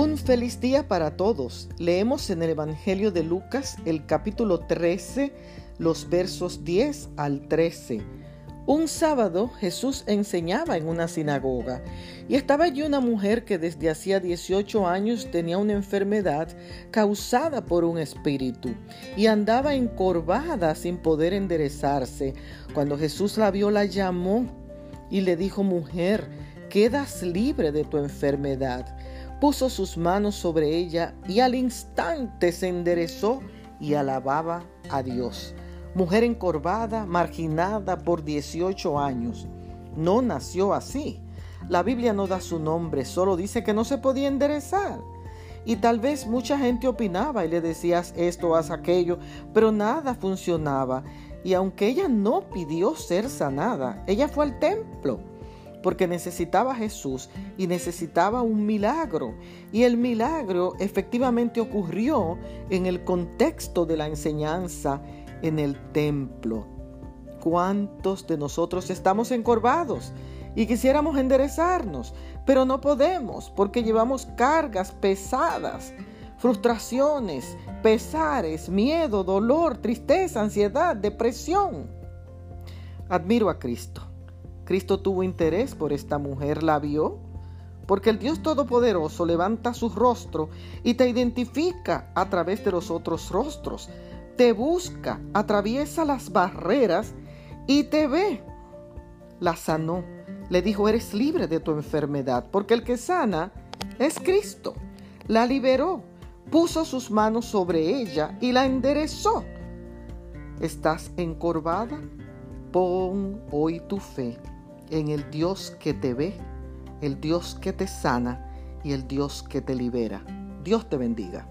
Un feliz día para todos. Leemos en el Evangelio de Lucas el capítulo 13, los versos 10 al 13. Un sábado Jesús enseñaba en una sinagoga y estaba allí una mujer que desde hacía 18 años tenía una enfermedad causada por un espíritu y andaba encorvada sin poder enderezarse. Cuando Jesús la vio la llamó y le dijo, mujer, quedas libre de tu enfermedad puso sus manos sobre ella y al instante se enderezó y alababa a Dios. Mujer encorvada, marginada por 18 años. No nació así. La Biblia no da su nombre, solo dice que no se podía enderezar. Y tal vez mucha gente opinaba y le decías esto, haz aquello, pero nada funcionaba. Y aunque ella no pidió ser sanada, ella fue al templo porque necesitaba Jesús y necesitaba un milagro. Y el milagro efectivamente ocurrió en el contexto de la enseñanza en el templo. ¿Cuántos de nosotros estamos encorvados y quisiéramos enderezarnos, pero no podemos porque llevamos cargas pesadas, frustraciones, pesares, miedo, dolor, tristeza, ansiedad, depresión? Admiro a Cristo Cristo tuvo interés por esta mujer, la vio, porque el Dios Todopoderoso levanta su rostro y te identifica a través de los otros rostros, te busca, atraviesa las barreras y te ve. La sanó, le dijo, eres libre de tu enfermedad, porque el que sana es Cristo. La liberó, puso sus manos sobre ella y la enderezó. ¿Estás encorvada? Pon hoy tu fe en el Dios que te ve, el Dios que te sana y el Dios que te libera. Dios te bendiga.